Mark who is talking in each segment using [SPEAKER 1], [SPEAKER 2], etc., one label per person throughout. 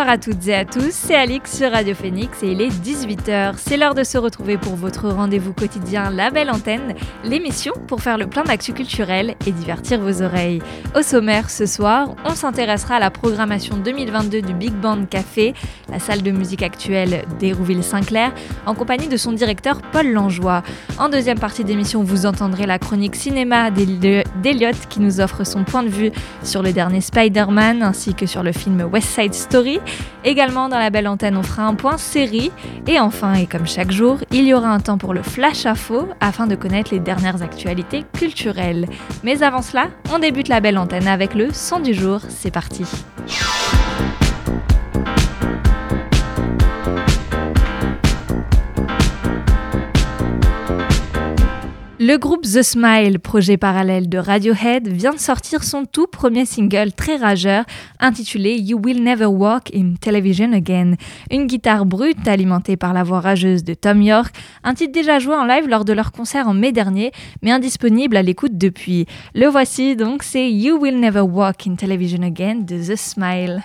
[SPEAKER 1] Bonsoir à toutes et à tous, c'est Alix sur Radio Phoenix et il est 18h. C'est l'heure de se retrouver pour votre rendez-vous quotidien La Belle Antenne, l'émission pour faire le plein d'actu culturelles et divertir vos oreilles. Au sommaire ce soir, on s'intéressera à la programmation 2022 du Big Band Café, la salle de musique actuelle d'Hérouville-Saint-Clair, en compagnie de son directeur Paul Langeois. En deuxième partie d'émission, vous entendrez la chronique cinéma d'Eliott qui nous offre son point de vue sur le dernier Spider-Man ainsi que sur le film West Side Story. Également dans la belle antenne, on fera un point série. Et enfin, et comme chaque jour, il y aura un temps pour le flash info afin de connaître les dernières actualités culturelles. Mais avant cela, on débute la belle antenne avec le son du jour. C'est parti. Le groupe The Smile, projet parallèle de Radiohead, vient de sortir son tout premier single très rageur intitulé You Will Never Walk in Television Again. Une guitare brute alimentée par la voix rageuse de Tom York, un titre déjà joué en live lors de leur concert en mai dernier, mais indisponible à l'écoute depuis. Le voici donc, c'est You Will Never Walk in Television Again de The Smile.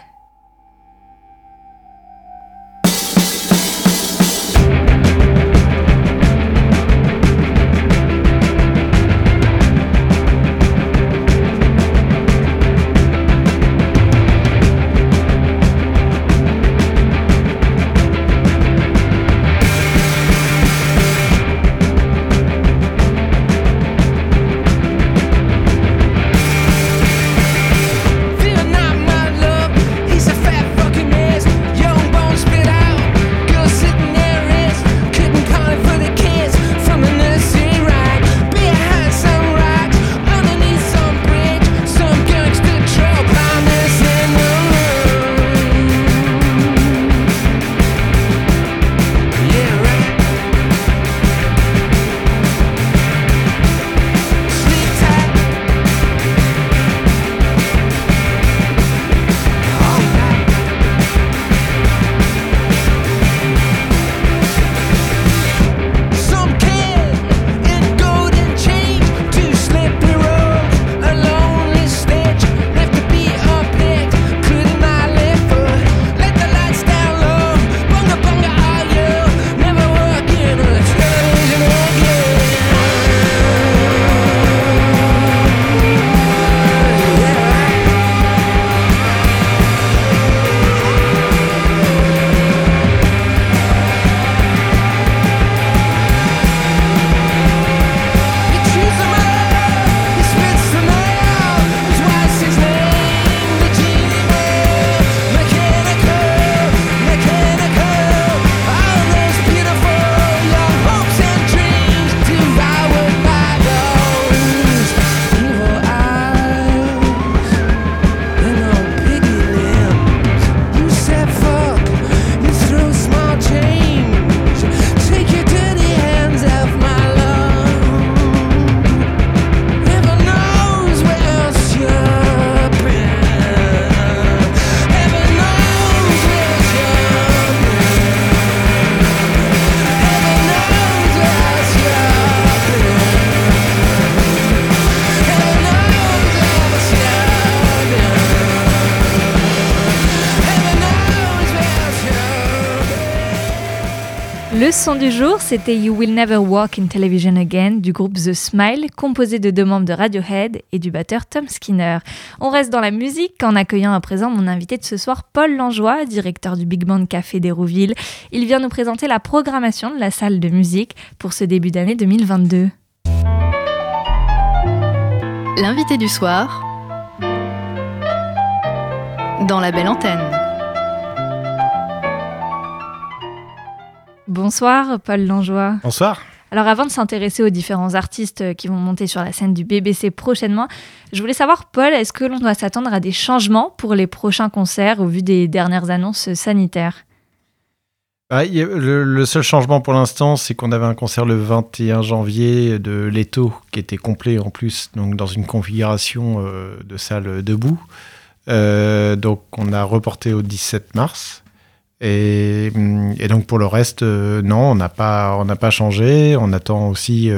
[SPEAKER 1] Le son du jour, c'était You Will Never Walk in Television Again du groupe The Smile, composé de deux membres de Radiohead et du batteur Tom Skinner. On reste dans la musique en accueillant à présent mon invité de ce soir, Paul Langeois, directeur du Big Band Café d'Hérouville. Il vient nous présenter la programmation de la salle de musique pour ce début d'année 2022.
[SPEAKER 2] L'invité du soir dans la belle antenne.
[SPEAKER 1] Bonsoir, Paul Langeois.
[SPEAKER 3] Bonsoir.
[SPEAKER 1] Alors avant de s'intéresser aux différents artistes qui vont monter sur la scène du BBC prochainement, je voulais savoir, Paul, est-ce que l'on doit s'attendre à des changements pour les prochains concerts au vu des dernières annonces sanitaires?
[SPEAKER 3] Bah, le, seul changement pour l'instant, c'est qu'on avait un concert le 21 janvier de Leto qui était complet en plus, donc dans une configuration euh, de salle debout. Euh, donc on a reporté au 17 mars. Et, donc pour le reste, euh, non, on n'a pas, on n'a pas changé. On attend aussi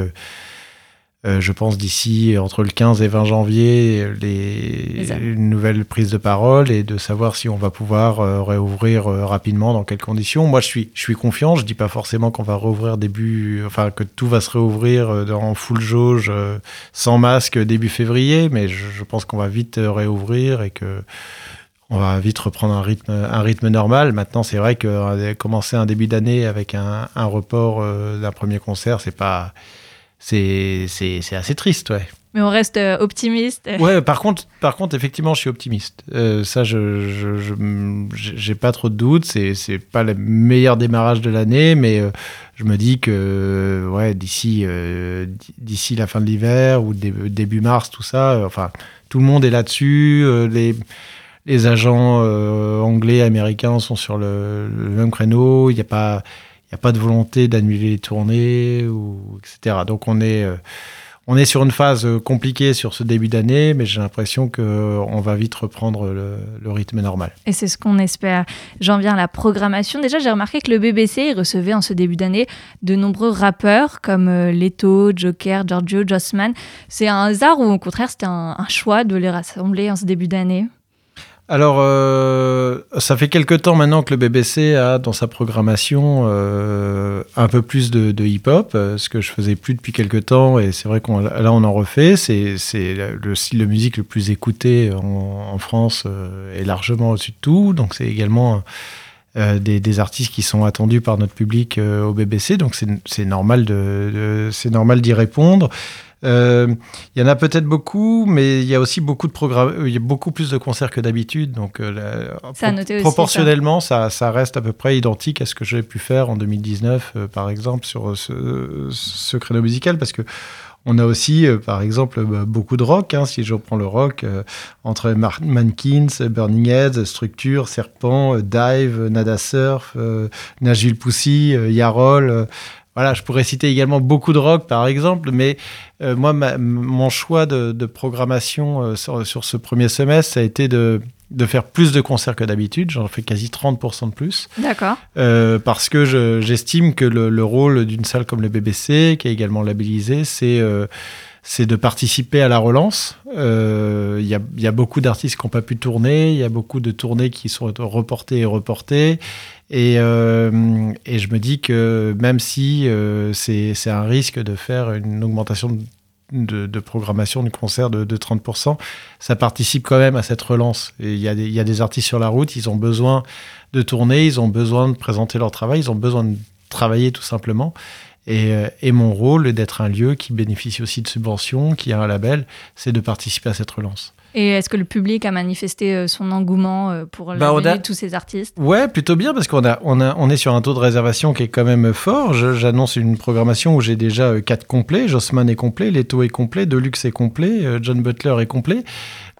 [SPEAKER 3] euh, je pense d'ici entre le 15 et 20 janvier les, nouvelles prises de parole et de savoir si on va pouvoir euh, réouvrir euh, rapidement dans quelles conditions. Moi, je suis, je suis confiant. Je dis pas forcément qu'on va rouvrir début, enfin que tout va se réouvrir dans full jauge, sans masque début février, mais je, pense qu'on va vite réouvrir et que on va vite reprendre un rythme, un rythme normal. Maintenant, c'est vrai que commencer un début d'année avec un, un report d'un premier concert, c'est pas c'est assez triste, ouais.
[SPEAKER 1] Mais on reste euh, optimiste.
[SPEAKER 3] Ouais, par contre, par contre, effectivement, je suis optimiste. Euh, ça, je j'ai pas trop de doutes. C'est c'est pas le meilleur démarrage de l'année, mais euh, je me dis que ouais, d'ici d'ici la fin de l'hiver ou début, mars, tout ça, enfin, tout le monde est là-dessus. les les agents anglais, américains sont sur le, même créneau. Il n'y a pas il a pas de volonté d'annuler les tournées, ou, etc. Donc on est, euh, on est sur une phase euh, compliquée sur ce début d'année, mais j'ai l'impression qu'on euh, va vite reprendre le, rythme normal.
[SPEAKER 1] Et c'est ce qu'on espère. J'en viens à la programmation. Déjà, j'ai remarqué que le BBC recevait en ce début d'année de nombreux rappeurs comme Leto, Joker, Giorgio, Jossman. C'est un hasard ou au contraire c'était un choix de les rassembler en ce début d'année?
[SPEAKER 3] Alors, euh, ça fait quelque temps maintenant que le BBC a dans sa programmation euh, un peu plus de, hip-hop, euh, ce que je faisais plus depuis quelque temps, et c'est vrai qu'on là on en refait. C'est le style de musique le plus écouté en, France et largement au-dessus de tout, donc c'est également des, artistes qui sont attendus par notre public au BBC, donc c'est normal de c'est normal d'y répondre. Euh, il y en a peut-être beaucoup, mais il y a aussi beaucoup de programmes. Il y a beaucoup plus de concerts que d'habitude, donc euh, proportionnellement, ça. ça. reste à peu près identique à ce que j'ai pu faire en 2019, euh, par exemple, sur ce, ce, créneau musical, parce que on a aussi, par exemple, bah, beaucoup de rock. Hein, si je reprends le rock, entre Mankins, Burning Heads, Structure, Serpent, Dive, Nada Surf, Nashville Pussy, Yarol. Voilà, je pourrais citer également beaucoup de rock, par exemple, mais euh, moi, mon choix de, programmation euh, sur, ce premier semestre, ça a été de, faire plus de concerts que d'habitude. J'en fais quasi 30% de plus.
[SPEAKER 1] D'accord.
[SPEAKER 3] Euh, parce que j'estime que le, rôle d'une salle comme le BBC, qui est également labellisée, c'est c'est de participer à la relance. Il y, a, beaucoup d'artistes qui n'ont pas pu tourner, il y a beaucoup de tournées qui sont reportées et reportées. Et, euh, je me dis que même si euh, c'est un risque de faire une augmentation de, programmation du concert de, de, 30%, ça participe quand même à cette relance. Il y, a des artistes sur la route, ils ont besoin de tourner, ils ont besoin de présenter leur travail, ils ont besoin de travailler tout simplement. Et, euh, et mon rôle d'être un lieu qui bénéficie aussi de subventions, qui a un label, c'est de participer à cette relance.
[SPEAKER 1] Et est-ce que le public a manifesté euh, son engouement euh, pour bah, la tous ces artistes?
[SPEAKER 3] Ouais, plutôt bien parce qu'on a, on a, on est sur un taux de réservation qui est quand même fort. J'annonce une programmation où j'ai déjà quatre complets. Jossman est complet, Leto est complet, Deluxe est complet, John Butler est complet.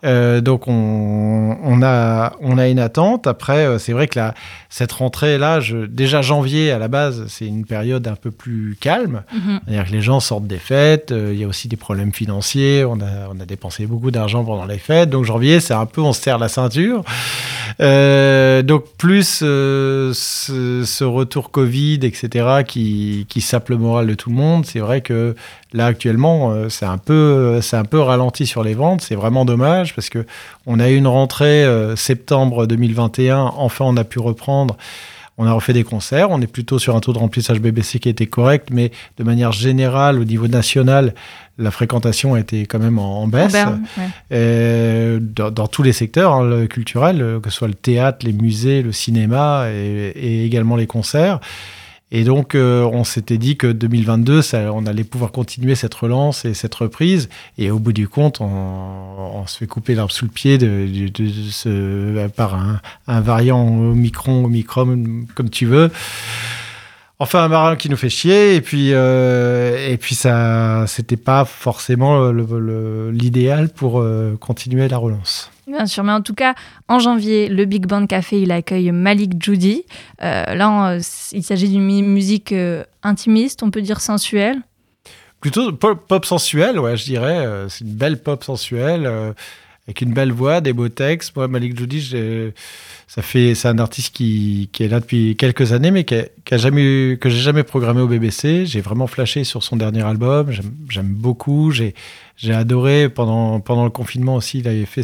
[SPEAKER 3] Euh, donc on, on, a, on a une attente. Après, euh, c'est vrai que la, cette rentrée-là, déjà janvier à la base, c'est une période un peu plus calme. Mhm. C'est-à-dire que les gens sortent des fêtes, euh, il y a aussi des problèmes financiers, on a, on a dépensé beaucoup d'argent pendant les fêtes. Donc janvier, c'est un peu, on se serre la ceinture. donc plus ce, ce, retour Covid, etc., qui, qui sape le moral de tout le monde, c'est vrai que Là actuellement, euh, c'est un peu, c'est un peu ralenti sur les ventes. C'est vraiment dommage parce que on a eu une rentrée euh, septembre 2021. Enfin, on a pu reprendre. On a refait des concerts. On est plutôt sur un taux de remplissage BBC qui était correct, mais de manière générale, au niveau national, la fréquentation a été quand même en, baisse. dans, tous les secteurs hein, le culturels, que ce soit le théâtre, les musées, le cinéma et également les concerts. Et donc, euh, on s'était dit que 2022, ça, on allait pouvoir continuer cette relance et cette reprise. Et au bout du compte, on, se fait couper l'arbre sous le pied de, ce, par un, un, variant Omicron, Omicron, comme tu veux. Enfin, un variant qui nous fait chier. Et puis, euh, et puis ça, c'était pas forcément l'idéal pour euh, continuer la relance.
[SPEAKER 4] Bien sûr, mais en tout cas, en janvier, le Big Band Café, il accueille Malik Judy. Euh, là, il s'agit d'une musique euh, intimiste, on peut dire sensuelle.
[SPEAKER 3] Plutôt pop, sensuelle, ouais, je dirais. c'est une belle pop sensuelle, avec une belle voix, des beaux textes. Moi, Malik Judy, ça fait, c'est un artiste qui, qui, est là depuis quelques années, mais qui a, jamais, que j'ai jamais programmé au BBC. J'ai vraiment flashé sur son dernier album. J'aime beaucoup. J'ai adoré pendant, pendant le confinement aussi. Il avait fait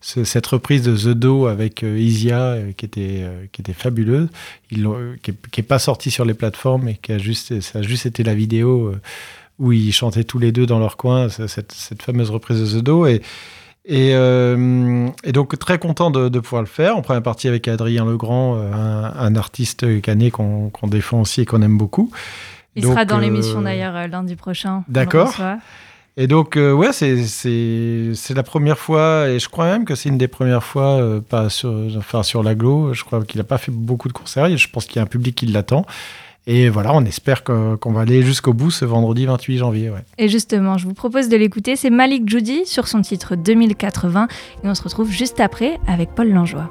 [SPEAKER 3] cette reprise de The Do avec euh, Isia euh, qui, était, euh, qui était fabuleuse, qui n'est pas sorti sur les plateformes mais qui a juste, ça a juste été la vidéo où ils chantaient tous les deux dans leur coin cette, cette fameuse reprise de The Do. Et, et, et, donc très content de, de, pouvoir le faire. En première partie avec Adrien Legrand, un, un artiste canet qu'on défend aussi et qu'on aime beaucoup.
[SPEAKER 4] Il sera dans l'émission d'ailleurs lundi prochain.
[SPEAKER 3] D'accord. Et donc, euh, ouais, c'est la première fois, et je crois même que c'est une des premières fois, euh, pas sur, enfin, sur l'aglo. Je crois qu'il n'a pas fait beaucoup de concerts. Je pense qu'il y a un public qui l'attend. Et voilà, on espère qu'on va aller jusqu'au bout ce vendredi 28 janvier. Ouais.
[SPEAKER 4] Et justement, je vous propose de l'écouter. C'est Malik Judy sur son titre 2080. Et on se retrouve juste après avec Paul Langeois.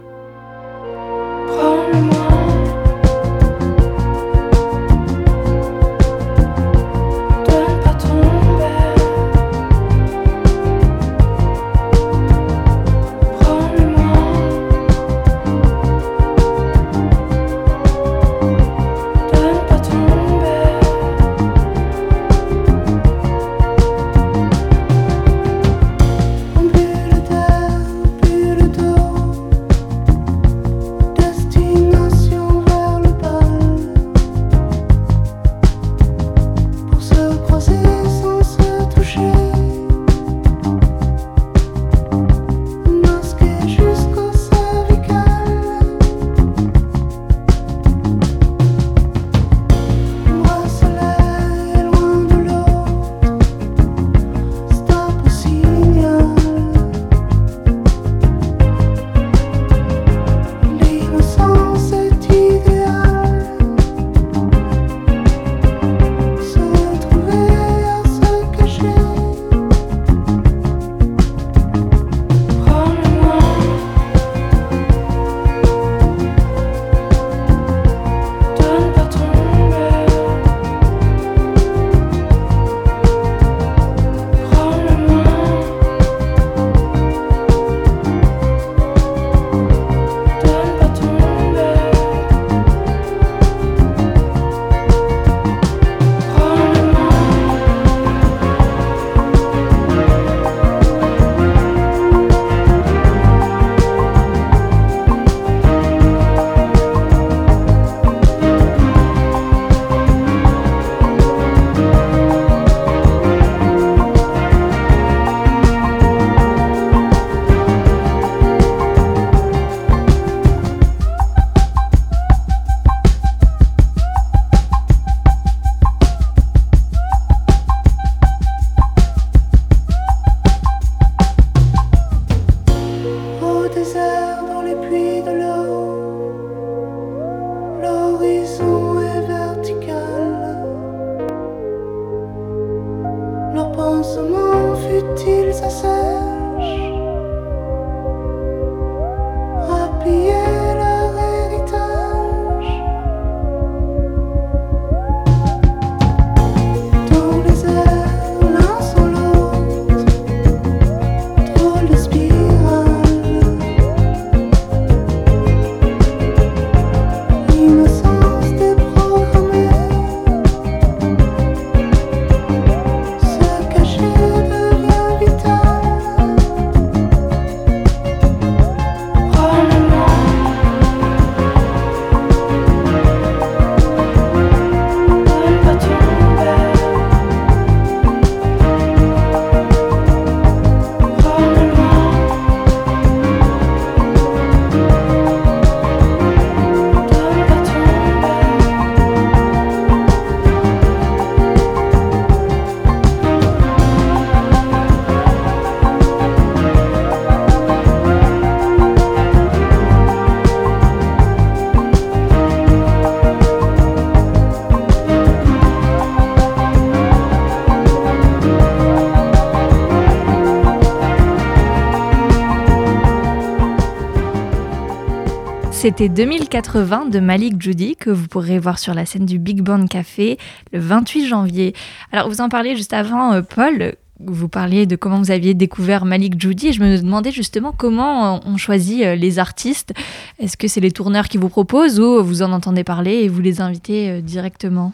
[SPEAKER 1] C'était 2080 de Malik Judy que vous pourrez voir sur la scène du Big Band Café le 28 janvier. Alors vous en parliez juste avant, euh, Paul. Vous parliez de comment vous aviez découvert Malik Judy et je me demandais justement comment on choisit euh, les artistes. Est-ce que c'est les tourneurs qui vous proposent ou vous en entendez parler et vous les invitez euh, directement?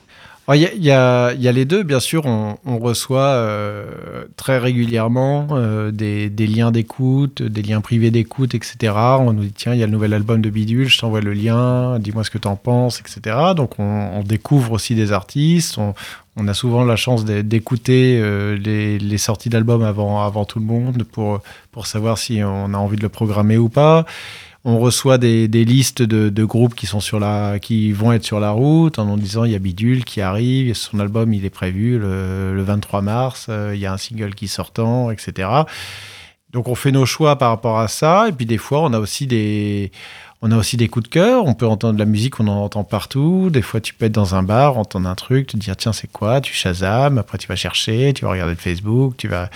[SPEAKER 3] Il y, a, les deux, bien sûr. On, reçoit euh, très régulièrement euh, des, liens d'écoute, des liens privés d'écoute, etc. On nous dit tiens, il y a le nouvel album de Bidule, je t'envoie le lien, dis-moi ce que tu en penses, etc. Donc on, découvre aussi des artistes. On, a souvent la chance d'écouter euh, les, sorties d'albums avant, avant tout le monde pour, pour savoir si on a envie de le programmer ou pas on reçoit des, listes de, groupes qui sont sur la, qui vont être sur la route en disant il y a Bidule qui arrive, son album il est prévu le, 23 mars, euh, il y a un single qui sortant, etc. Donc on fait nos choix par rapport à ça et puis des fois on a aussi des on a aussi des coups de cœur, on peut entendre de la musique, on en entend partout. Des fois, tu peux être dans un bar, entendre un truc, te dire tiens, c'est quoi? Tu shazam, après tu vas chercher, tu vas regarder le Facebook, tu vas,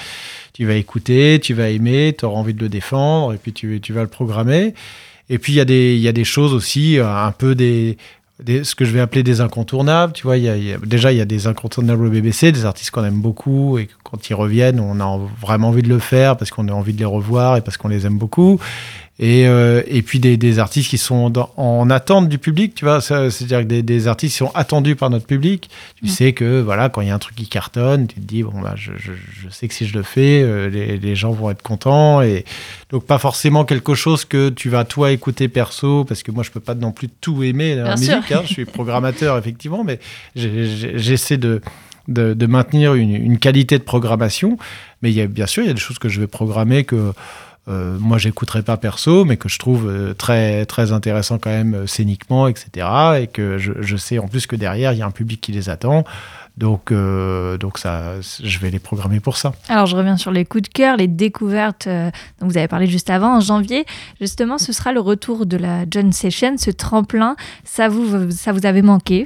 [SPEAKER 3] tu vas écouter, tu vas aimer, tu auras envie de le défendre, et puis tu, tu vas le programmer. Et puis il y, a des, y a des choses aussi, euh, un peu des, ce que je vais appeler des incontournables. Tu vois, il y a, déjà, il y a des incontournables au BBC, des artistes qu'on aime beaucoup, et quand ils reviennent, on a vraiment envie de le faire parce qu'on a envie de les revoir et parce qu'on les aime beaucoup. Et, euh, et puis des, des, artistes qui sont en attente du public, tu vois, c'est-à-dire que des, des, artistes qui sont attendus par notre public. Tu mm. sais que voilà, quand il y a un truc qui cartonne, tu te dis bon bah je, je, je sais que si je le fais, euh, les, les, gens vont être contents et donc pas forcément quelque chose que tu vas toi écouter perso parce que moi je peux pas non plus tout aimer la musique. Hein, je suis programmateur effectivement, mais j'essaie de de, de, maintenir une, une, qualité de programmation. Mais il y a, bien sûr, il y a des choses que je vais programmer que euh, moi j'écouterai pas perso, mais que je trouve euh, très, très intéressant quand même euh, scéniquement, etc. Et que je, sais en plus que derrière, il y a un public qui les attend. Donc, donc ça, je vais les programmer pour ça.
[SPEAKER 1] Alors, je reviens sur les coups de cœur, les découvertes dont vous avez parlé juste avant. En janvier, justement, ce sera le retour de la John Session, ce tremplin. Ça vous, ça vous avait manqué?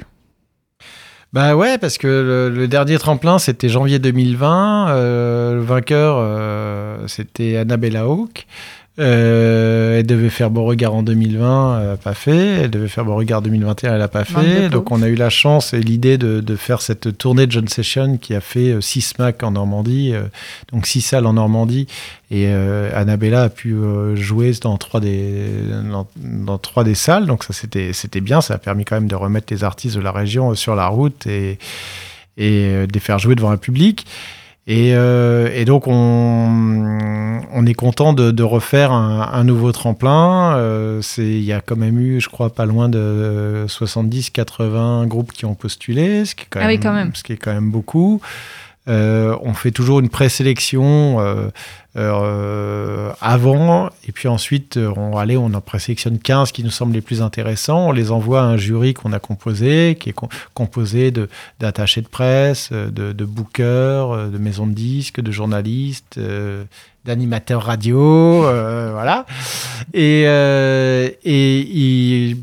[SPEAKER 3] Bah ouais, parce que le, dernier tremplin, c'était janvier 2020. Euh, le vainqueur, euh, c'était Annabella Hawke. Euh, elle devait faire Beauregard en 2020, elle n'a pas fait. Elle devait faire Beauregard 2021, elle n'a pas fait. Donc on a eu la chance et l'idée de, de, faire cette tournée de John Session qui a fait 6 euh, Mac en Normandie, euh, donc 6 salles en Normandie. Et euh, Annabella a pu jouer dans trois des, dans, dans trois des salles. Donc ça c'était, c'était bien, ça a permis quand même de remettre les artistes de la région sur la route et, et de les faire jouer devant un public. Euh, et, donc, on, on, est content de, refaire un, nouveau tremplin. Euh, il y a quand même eu, je crois, pas loin de 70-80 groupes qui ont postulé, ce qui est quand,
[SPEAKER 1] ah quand même,
[SPEAKER 3] Ce qui est quand même beaucoup. Euh, on fait toujours une présélection euh, euh, avant, et puis ensuite, on, allez, on en présélectionne 15 qui nous semblent les plus intéressants. On les envoie à un jury qu'on a composé, qui est composé d'attachés de, presse, de, bookers, de maisons de disques, de journalistes d'animateurs radio, voilà. Et, et ils,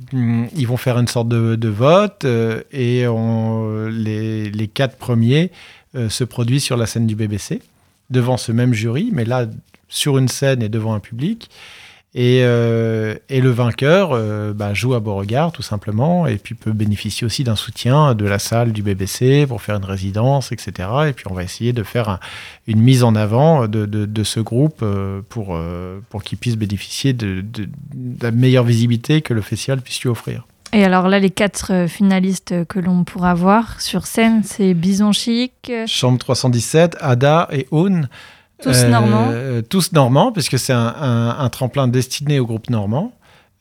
[SPEAKER 3] ils, vont faire une sorte de, vote et on, les, les, quatre premiers se produit sur la scène du BBC, devant ce même jury, mais là sur une scène et devant un public. Et, euh, le vainqueur euh, bah, joue à Beauregard, tout simplement, et puis peut bénéficier aussi d'un soutien de la salle du BBC pour faire une résidence, etc. Et puis on va essayer de faire une mise en avant de, ce groupe pour, pour qu'il puisse bénéficier de, de, la meilleure visibilité que le festival puisse lui offrir.
[SPEAKER 1] Et alors là, les quatre euh, finalistes que l'on pourra voir sur scène, c'est Bison Chic,
[SPEAKER 3] Chambre 317, Ada et Aune.
[SPEAKER 1] Tous normands.
[SPEAKER 3] Euh, tous normands, puisque c'est un, tremplin destiné au groupe normand.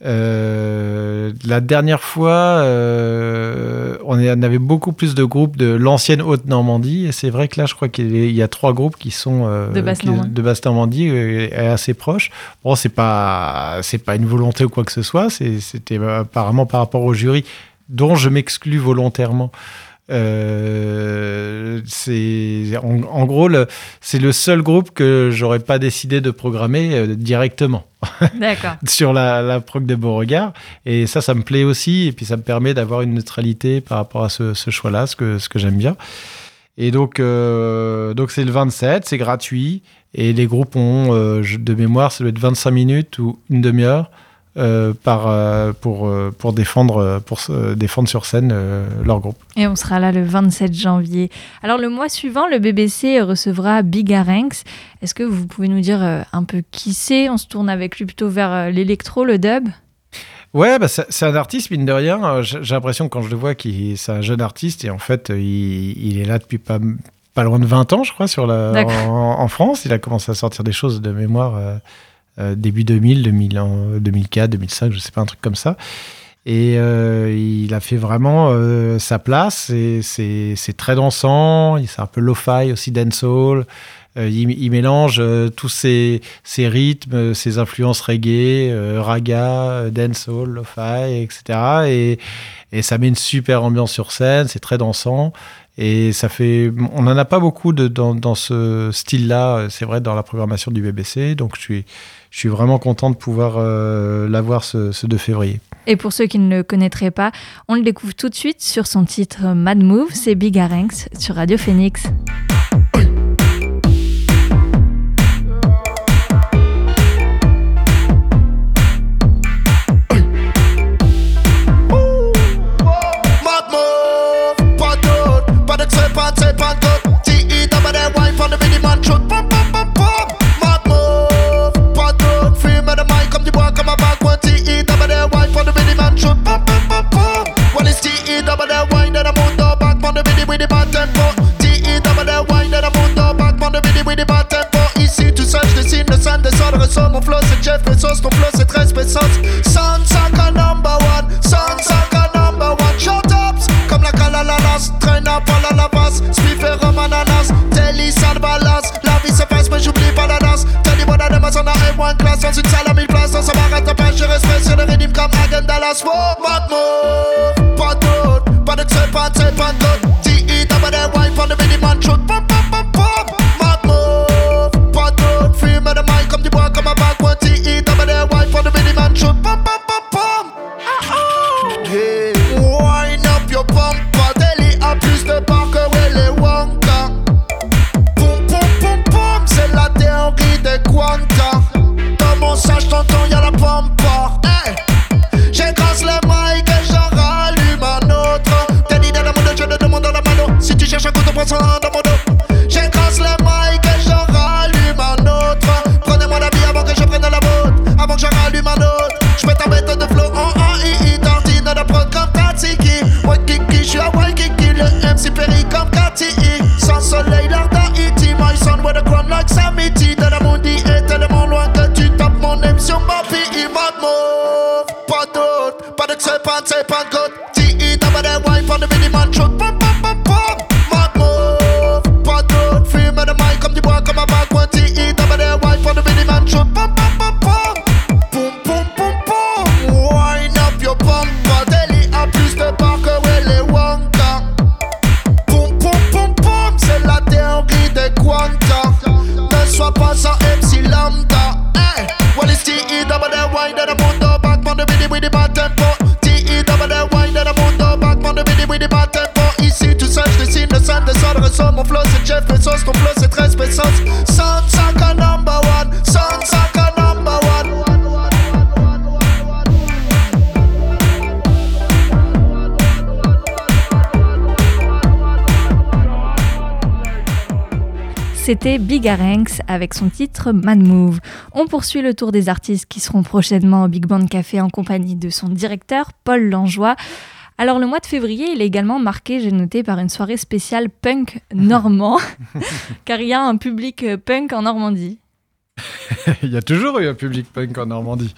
[SPEAKER 3] Euh, la dernière fois, euh, on, avait beaucoup plus de groupes de l'ancienne Haute-Normandie. Et c'est vrai que là, je crois qu'il y, a trois groupes qui sont
[SPEAKER 1] euh, de
[SPEAKER 3] Basse-Normandie et, assez proches. Bon, c'est pas, c'est pas une volonté ou quoi que ce soit. C'était apparemment par rapport au jury, dont je m'exclus volontairement. Euh, c'est en, gros c'est le seul groupe que j'aurais pas décidé de programmer euh, directement. sur la, la prog de Beauregard et ça ça me plaît aussi. Et puis ça me permet d'avoir une neutralité par rapport à ce, choix-là ce que ce que j'aime bien. Et donc euh, donc c'est le 27, c'est gratuit. Et les groupes ont de mémoire ça doit être 25 minutes ou une demi-heure par, pour, pour, défendre, pour défendre sur scène leur groupe.
[SPEAKER 1] Et on sera là le 27 janvier. Alors le mois suivant, le BBC recevra Big Aranx. Est-ce que vous pouvez nous dire un peu qui c'est? On se tourne avec lui plutôt vers l'électro, le dub?
[SPEAKER 3] Ouais, bah c'est un artiste, mine de rien. J'ai l'impression, quand je le vois, qu'il c'est un jeune artiste et en fait, il, est là depuis pas, pas loin de 20 ans, je crois, sur la, en, France. Il a commencé à sortir des choses de mémoire euh, euh, début 2000, 2004, 2005, je sais pas, un truc comme ça. Et euh, il a fait vraiment sa place. C'est très dansant. C'est un peu lo-fi aussi, dancehall. Euh, il, mélange euh, tous ces, rythmes, ces influences reggae, euh, raga, dancehall, lo-fi, etc. Et, ça met une super ambiance sur scène, c'est très dansant. Et ça fait, on n'en a pas beaucoup dans, ce style-là, c'est vrai, dans la programmation du BBC. Donc je suis, vraiment content de pouvoir l'avoir ce, ce 2 février.
[SPEAKER 1] Et pour ceux qui ne le connaîtraient pas, on le découvre tout de suite sur son titre Mad Move, c'est Big Aranx sur Radio Phoenix.
[SPEAKER 5] C'est Bezos, ton flow c'est 13 pesos Sound Saka number one, Sound Saka number one. Shut ups, comme la calalalas Traîne à pas la lavas, Spiff et romananas Telly salvalas, la vie se passe mais j'oublie pas la danse Tell you what I on a M1 classe. Dans une salle à mille places, ça m'arrête à pas Je respect sur le rythme comme Hagen Dallas. Wow, mad Perry comme KTI Sans soleil, l'art d'Haïti My son with a crown like Samiti De la Mundi est tellement loin que tu tapes mon name sur ma vie Mad move, pas d'autre Pas de tse, pas de pas de
[SPEAKER 1] C'était Big Aranx avec son titre Mad Move. On poursuit le tour des artistes qui seront prochainement au Big Band Café en compagnie de son directeur, Paul Langeois. Alors le mois de février, il est également marqué, j'ai noté, par une soirée spéciale punk normand, car il y a un public euh, punk en Normandie.
[SPEAKER 3] il y a toujours eu un public punk en Normandie.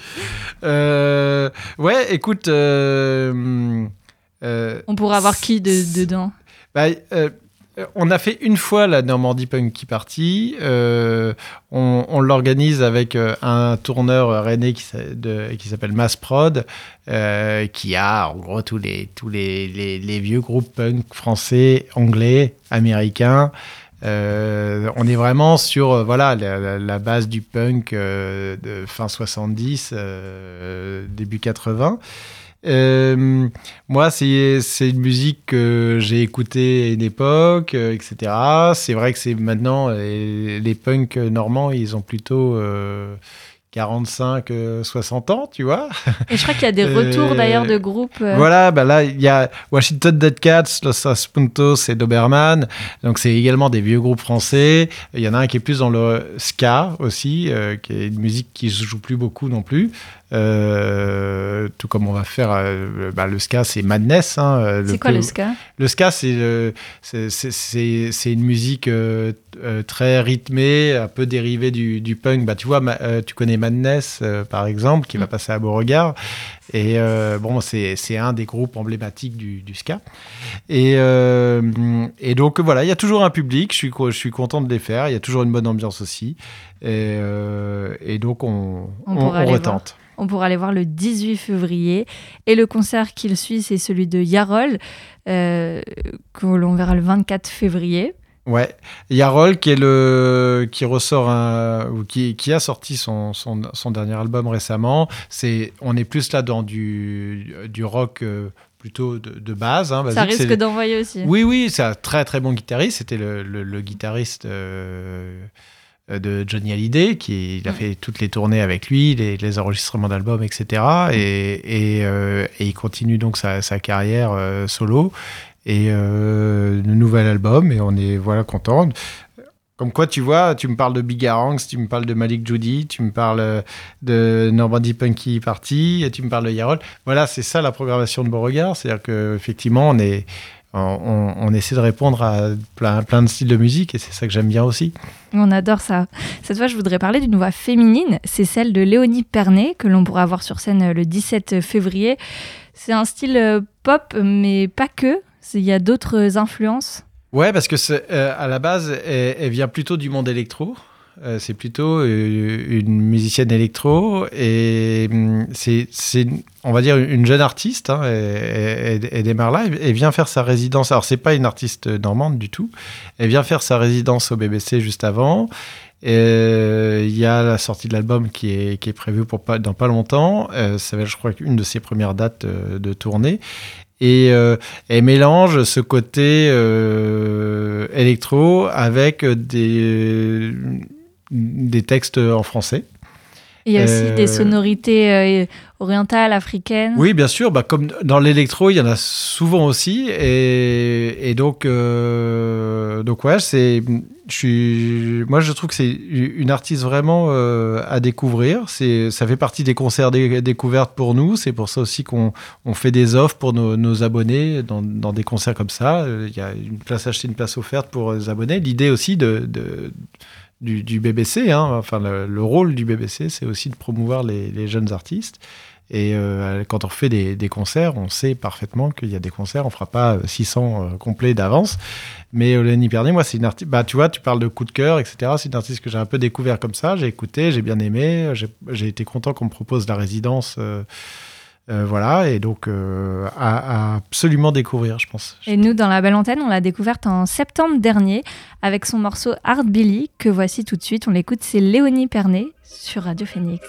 [SPEAKER 3] Euh, ouais, écoute... euh, euh,
[SPEAKER 1] On pourrait avoir qui de- dedans?
[SPEAKER 3] bah, on a fait une fois la Normandie Punky Party. Euh, on l'organise avec euh, un tourneur euh, rennais qui, s'appelle Mass Prod, euh, qui a en gros tous les, vieux groupes punk français, anglais, américains. Euh, on est vraiment sur euh, la, base du punk euh, de fin 70, euh, début 80. Euh, moi, c'est une musique que j'ai écoutée à une époque, euh, etc. C'est vrai que c'est maintenant les, les punks normands, ils ont plutôt euh, 45, 60 ans, tu vois.
[SPEAKER 1] Et je crois qu'il y a des retours d'ailleurs de groupes.
[SPEAKER 3] Voilà, bah là, il y a Washington Dead Cats, Los Aspuntos et Doberman. Donc, c'est également des vieux groupes français. Il y en a un qui est plus dans le ska aussi, qui est une musique qui se joue plus beaucoup non plus. Euh, tout comme on va faire euh, bah, le ska, c'est Madness. Hein,
[SPEAKER 1] euh, c'est quoi le ska?
[SPEAKER 3] Le ska, c'est une musique très rythmée, un peu dérivée du, du punk. Bah, tu vois, tu connais Madness, par exemple, qui va mm. passer à Beauregard. Et bon, c'est un des groupes emblématiques du, du ska. Et, et, donc, voilà, il y a toujours un public. Je suis, je suis content de les faire. Il y a toujours une bonne ambiance aussi. Et, et donc, on, on, on, on retente.
[SPEAKER 1] On pourra aller voir le 18 février. Et le concert qui le suit, c'est celui de Yarol, euh, que l'on verra le 24 février.
[SPEAKER 3] Ouais, Yarol qui est le qui ressort un, ou qui, qui a sorti son, son, son, dernier album récemment. C'est on est plus là dans du du rock euh, plutôt de, base. Hein,
[SPEAKER 1] ça risque d'envoyer aussi.
[SPEAKER 3] Oui oui, c'est un très très bon guitariste. C'était le, le, guitariste. Euh, de Johnny Hallyday, qui il a fait toutes les tournées avec lui, les, enregistrements d'albums, etc. Et, euh, et, il continue donc sa, sa carrière euh, solo et le nouvel album et on est voilà content. Comme quoi, tu vois, tu me parles de Big Arangs, tu me parles de Malik Judy, tu me parles de Normandy Punky Party, et tu me parles de Yarol. Voilà, c'est ça la programmation de Beauregard. C'est-à-dire qu'effectivement, on est, on, essaie de répondre à plein, plein, de styles de musique et c'est ça que j'aime bien aussi.
[SPEAKER 1] On adore ça. Cette fois, je voudrais parler d'une voix féminine. C'est celle de Léonie Pernet que l'on pourra voir sur scène le 17 février. C'est un style euh, pop, mais pas que. Il y a d'autres influences.
[SPEAKER 3] Ouais, parce que euh, à la base, elle, vient plutôt du monde électro. Euh, c'est plutôt euh, une musicienne électro et hum, c'est, on va dire, une jeune artiste. Hein, elle, démarre là et vient faire sa résidence. Alors, c'est pas une artiste normande du tout. Elle vient faire sa résidence au BBC juste avant. Euh, il y a la sortie de l'album qui est, qui est prévue pour dans pas longtemps. ça va, je crois, une de ses premières dates de tournée. Et elle mélange ce côté électro avec des des textes en français.
[SPEAKER 1] Il y a aussi des euh, sonorités euh, orientales, africaines.
[SPEAKER 3] Oui, bien sûr. Bah, comme dans l'électro, il y en a souvent aussi. Et, donc, euh, donc ouais, c'est, je suis, moi, je trouve que c'est une artiste vraiment à découvrir. C'est, ça fait partie des concerts découvertes pour nous. C'est pour ça aussi qu'on on fait des offres pour nos, abonnés dans, dans, des concerts comme ça. Il y a une place achetée, une place offerte pour les abonnés. L'idée aussi de, de du, BBC. Hein. Enfin, le, rôle du BBC, c'est aussi de promouvoir les, jeunes artistes. Et euh, quand on fait des, concerts, on sait parfaitement qu'il y a des concerts, on fera pas 600 euh, complets d'avance. Mais Lenny Pernet, moi, c'est une artiste. Bah, tu vois, tu parles de coup de cœur, etc. C'est une artiste que j'ai un peu découvert comme ça. J'ai écouté, j'ai bien aimé. J'ai été content qu'on me propose la résidence. Euh, euh, voilà, et donc euh, à, absolument découvrir, je pense.
[SPEAKER 1] Et nous, dans la belle antenne, on l'a découverte en septembre dernier avec son morceau Art Billy, que voici tout de suite. On l'écoute, c'est Léonie Pernet sur Radio Phoenix.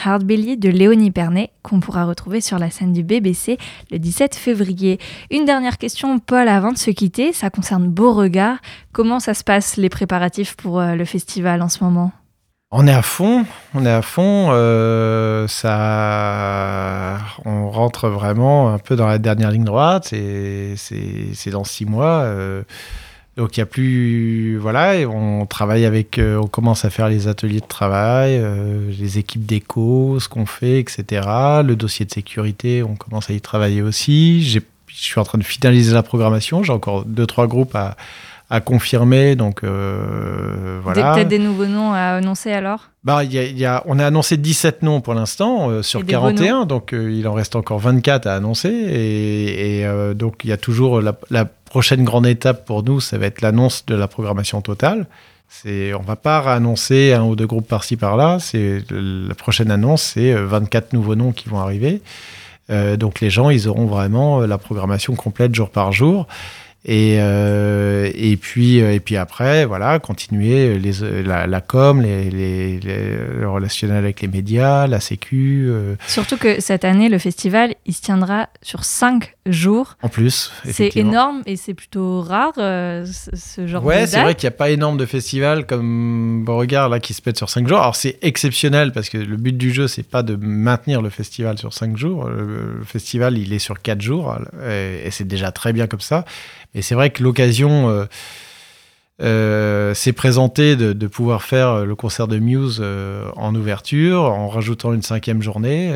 [SPEAKER 1] D'entendre Hard Belly de Léonie Pernet, qu'on pourra retrouver sur la scène du BBC le 17 février. Une dernière question, Paul, avant de se quitter, ça concerne Beauregard. Comment ça se passe, les préparatifs pour euh, le festival en ce moment?
[SPEAKER 3] On est à fond, on est à fond. Euh, on rentre vraiment un peu dans la dernière ligne droite. C'est dans six mois. Euh, donc il y a plus voilà, on travaille avec, euh, on commence à faire les ateliers de travail, euh, les équipes d'éco, ce qu'on fait, etc. Le dossier de sécurité, on commence à y travailler aussi. Je suis en train de finaliser la programmation. J'ai encore deux trois groupes à, à confirmer. Donc euh, voilà.
[SPEAKER 1] Peut-être des nouveaux noms à annoncer alors?
[SPEAKER 3] Bah, y y a, On a annoncé 17 noms pour l'instant sur 41, donc il en reste encore 24 à annoncer. Et, donc il y a toujours la, la prochaine grande étape pour nous, ça va être l'annonce de la programmation totale. C'est, on va pas annoncer un ou deux groupes par-ci par-là. C'est la prochaine annonce, c'est 24 euh, nouveaux noms qui vont arriver. Euh, donc les gens, ils auront vraiment euh, la programmation complète jour par jour. Et, euh, et, puis, euh, et puis après, voilà, continuer les, la, la com, les, les, le relationnel avec les médias, la sécu. Euh.
[SPEAKER 1] Surtout que cette année, le festival, il se tiendra sur cinq jours.
[SPEAKER 3] En plus.
[SPEAKER 1] C'est énorme et c'est plutôt rare, ce, ce genre
[SPEAKER 3] ouais,
[SPEAKER 1] de
[SPEAKER 3] Ouais, c'est vrai qu'il n'y a pas énorme de festivals comme Beauregard là, qui se pète sur cinq jours. Alors c'est exceptionnel parce que le but du jeu, c'est pas de maintenir le festival sur cinq jours. Le, festival, il est sur quatre jours et, et c'est déjà très bien comme ça. Et c'est vrai que l'occasion euh, euh, s'est présentée de, pouvoir faire le concert de Muse euh, en ouverture, en rajoutant une cinquième journée.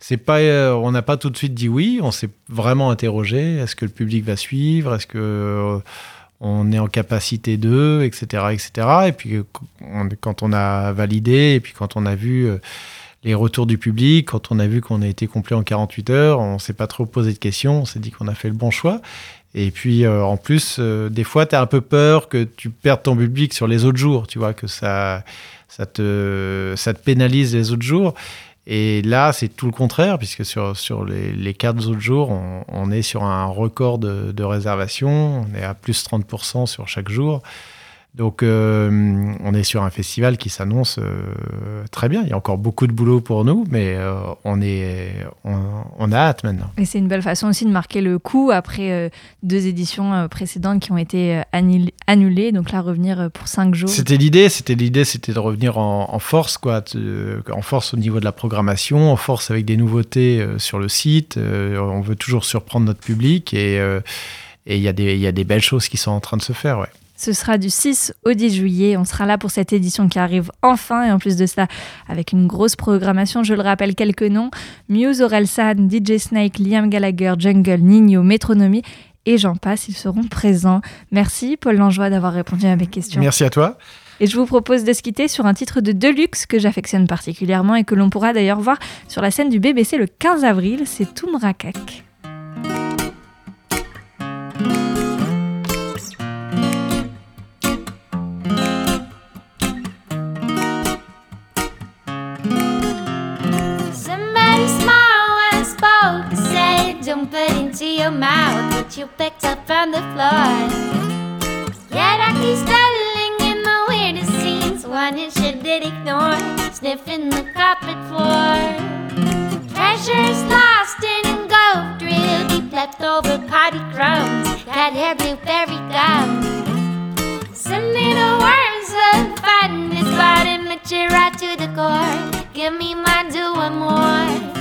[SPEAKER 3] c'est pas, on n'a pas tout de suite dit oui, on s'est vraiment interrogé. Est-ce que le public va suivre? Est-ce que on est en capacité d'eux, etc., etc. Et puis quand on a validé, et puis quand on a vu les retours du public, quand on a vu qu'on a été complet en 48 heures, on s'est pas trop posé de questions, on s'est dit qu'on a fait le bon choix. Et puis euh, en plus, euh, des fois, tu as un peu peur que tu perdes ton public sur les autres jours, tu vois, que ça, ça, te, ça te pénalise les autres jours. Et là, c'est tout le contraire, puisque sur, sur les, les quatre autres jours, on, on, est sur un record de, de réservation, on est à plus 30% sur chaque jour. Donc, euh, on est sur un festival qui s'annonce euh, très bien. Il y a encore beaucoup de boulot pour nous, mais euh, on, est, on, a hâte maintenant.
[SPEAKER 1] Et c'est une belle façon aussi de marquer le coup après deux éditions précédentes qui ont été annulées. Donc là, revenir pour cinq jours.
[SPEAKER 3] C'était l'idée. C'était l'idée, c'était de revenir en, force, quoi, en force au niveau de la programmation, en force avec des nouveautés sur le site. on veut toujours surprendre notre public et il y, y, a des belles choses qui sont en train de se faire, ouais.
[SPEAKER 1] Ce sera du 6 au 10 juillet. On sera là pour cette édition qui arrive enfin. Et en plus de ça, avec une grosse programmation, je le rappelle, quelques noms. Muse, Orelsan, DJ Snake, Liam Gallagher, Jungle, Nino, Métronomie et j'en passe, ils seront présents. Merci Paul Langeois d'avoir répondu à mes questions.
[SPEAKER 3] Merci à toi.
[SPEAKER 1] Et je vous propose de se quitter sur un titre de Deluxe que j'affectionne particulièrement et que l'on pourra d'ailleurs voir sur la scène du BBC le 15 avril, c'est Toumrakak.
[SPEAKER 6] Your mouth, which you picked up from the floor. Yet I keep stumbling in the weirdest scenes. One you should did ignore, sniffing the carpet floor. Treasures lost in gold drill, deep leftover party crumbs. Got hair blueberry gum. Some little worms of fun this bottom mature right to the core. Give me my do one more.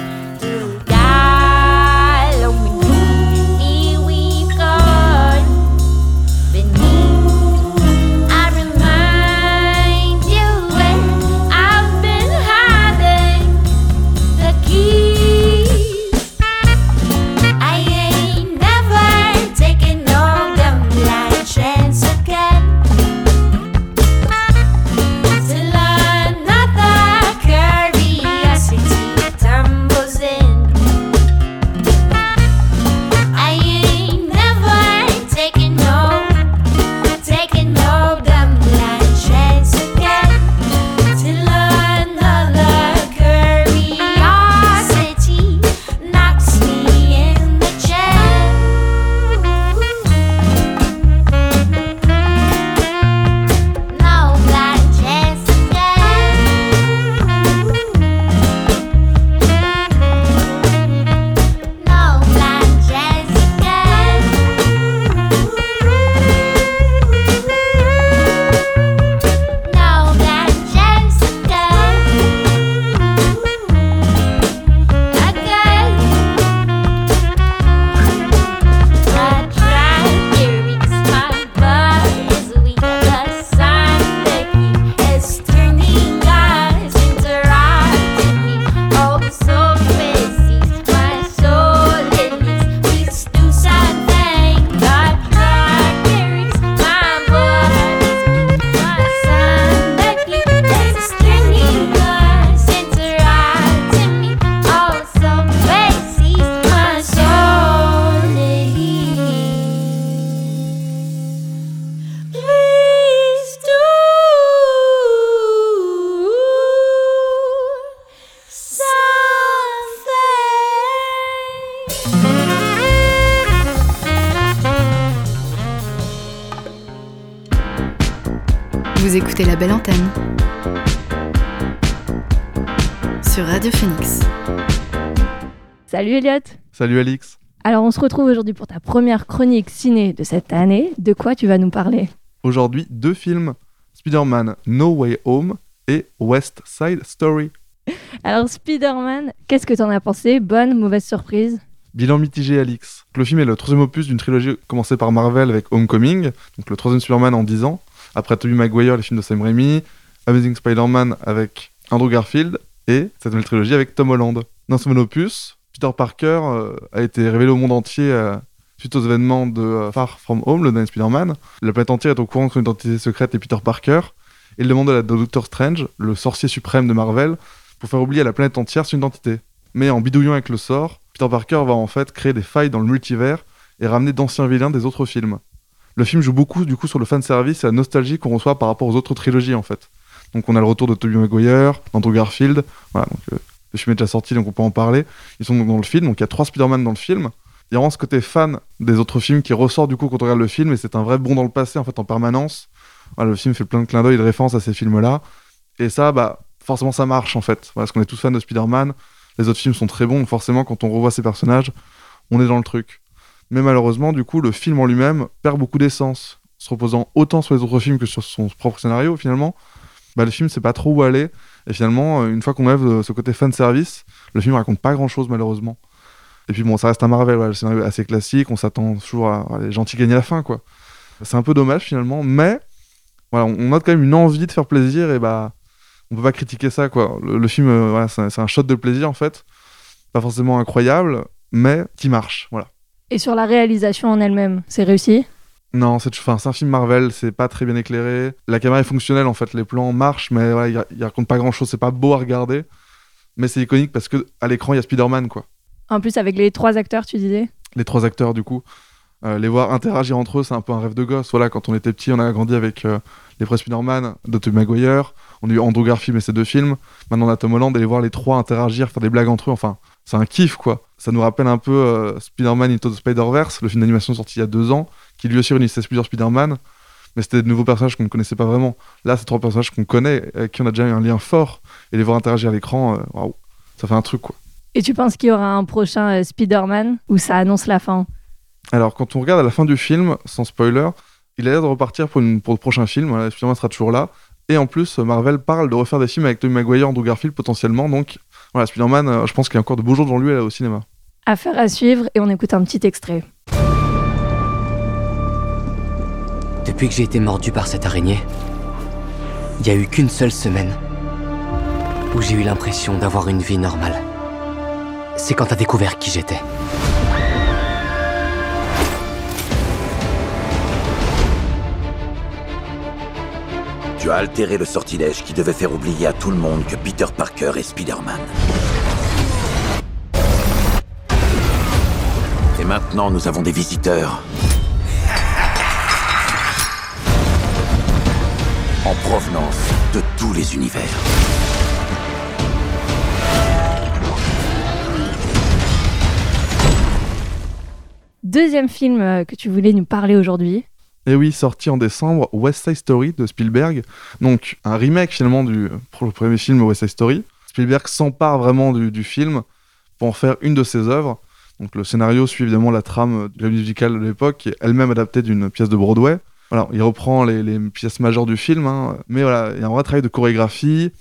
[SPEAKER 2] Belle Antenne sur Radio Phoenix.
[SPEAKER 1] Salut Elliot
[SPEAKER 7] Salut Alix.
[SPEAKER 1] Alors on se retrouve aujourd'hui pour ta première chronique ciné de cette année. De quoi tu vas nous parler?
[SPEAKER 7] Aujourd'hui, deux films Spider-Man No Way Home et West Side Story.
[SPEAKER 1] Alors Spider-Man, qu'est-ce que t'en as pensé? Bonne, mauvaise surprise?
[SPEAKER 7] Bilan mitigé Alix. Le film est le troisième opus d'une trilogie commencée par Marvel avec Homecoming, donc le troisième Spider-Man en 10 ans, après Tobey Maguire, les films de Sam Raimi, Amazing Spider-Man avec Andrew Garfield et cette nouvelle trilogie avec Tom Holland. Dans ce monopus, Peter Parker euh, a été révélé au monde entier euh, suite aux événements de euh, Far From Home, le dernier Spider-Man. La planète entière est au courant que son identité secrète est Peter Parker. Et il demande à la Doctor Strange, le sorcier suprême de Marvel, pour faire oublier à la planète entière son identité. Mais en bidouillant avec le sort, Peter Parker va en fait créer des failles dans le multivers et ramener d'anciens vilains des autres films. Le film joue beaucoup du coup sur le fanservice et la nostalgie qu'on reçoit par rapport aux autres trilogies en fait. Donc on a le retour de Tobey Maguire, d'Andrew Garfield, voilà, donc euh, le film est déjà sorti donc on peut en parler. Ils sont donc dans le film, donc il y a trois Spider-Man dans le film. Il y a vraiment ce côté fan des autres films qui ressort du coup quand on regarde le film et c'est un vrai bond dans le passé en fait en permanence. Le film fait plein de clins d'œil de références à ces films-là. Et ça, bah, forcément ça marche en fait. Parce qu'on est tous fans de Spider-Man, les autres films sont très bons, donc forcément quand on revoit ces personnages, on est dans le truc. Mais malheureusement, du coup, le film en lui-même perd beaucoup d'essence, se reposant autant sur les autres films que sur son propre scénario finalement. Bah, le film sait pas trop où aller. Et finalement, euh, une fois qu'on lève euh, ce côté fan service, le film raconte pas grand chose malheureusement. Et puis bon, ça reste un Marvel, voilà, le scénario est assez classique, on s'attend toujours à, à les gentils gagner la fin, quoi. C'est un peu dommage finalement, mais voilà, on, on note quand même une envie de faire plaisir et bah, on peut pas critiquer ça, quoi. Le, film, euh, voilà, c'est un shot de plaisir en fait, pas forcément incroyable, mais qui marche, voilà.
[SPEAKER 1] Et sur la réalisation en elle-même, c'est réussi?
[SPEAKER 7] Non, c'est enfin, c'est un film Marvel, c'est pas très bien éclairé. La caméra est fonctionnelle en fait, les plans marchent, mais voilà, il, il raconte pas grand chose, c'est pas beau à regarder. Mais c'est iconique parce que à l'écran il y a Spider-Man quoi.
[SPEAKER 1] En plus avec les trois acteurs, tu disais?
[SPEAKER 7] Les trois acteurs du coup. Euh, les voir interagir entre eux, c'est un peu un rêve de gosse. Voilà, quand on était petit, on a grandi avec euh, les vrais Spider-Man de Tobey Maguire. On a eu Andrew Garfield et ses deux films. Maintenant, on a Tom Holland et les voir les trois interagir, faire des blagues entre eux. Enfin, c'est un kiff, quoi. Ça nous rappelle un peu euh, Spider-Man Into the Spider-Verse, le film d'animation sorti il y a deux ans, qui lui aussi réunissait plusieurs Spider-Man. Mais c'était de nouveaux personnages qu'on ne connaissait pas vraiment. Là, c'est trois personnages qu'on connaît, avec qui on a déjà eu un lien fort. Et les voir interagir à l'écran, euh, waouh, ça fait un truc, quoi.
[SPEAKER 1] Et tu penses qu'il y aura un prochain euh, Spider-Man où ça annonce la fin?
[SPEAKER 7] Alors, quand on regarde à la fin du film, sans spoiler, il a l'air de repartir pour, une, pour le prochain film. Voilà, Spider-Man sera toujours là. Et en plus, Marvel parle de refaire des films avec Tobey Maguire, Andrew Garfield potentiellement. Donc, voilà, Spider-Man, euh, je pense qu'il y a encore de beaux jours devant lui là, au cinéma.
[SPEAKER 1] Affaire à suivre et on écoute un petit extrait.
[SPEAKER 8] Depuis que j'ai été mordu par cette araignée, il n'y a eu qu'une seule semaine où j'ai eu l'impression d'avoir une vie normale. C'est quand t'as découvert qui j'étais.
[SPEAKER 9] Tu as altéré le sortilège qui devait faire oublier à tout le monde que Peter Parker est Spider-Man. Et maintenant, nous avons des visiteurs. En provenance de tous les univers.
[SPEAKER 1] Deuxième film euh, que tu voulais nous parler aujourd'hui.
[SPEAKER 7] Et oui, sorti en décembre, West Side Story de Spielberg. Donc, un remake finalement du premier film West Side Story. Spielberg s'empare vraiment du, film pour en faire une de ses œuvres. Donc, le scénario suit évidemment la trame de la musicale de l'époque, elle-même adaptée d'une pièce de Broadway. Voilà, il reprend les, pièces majeures du film, hein. mais voilà, il y a un vrai travail de chorégraphie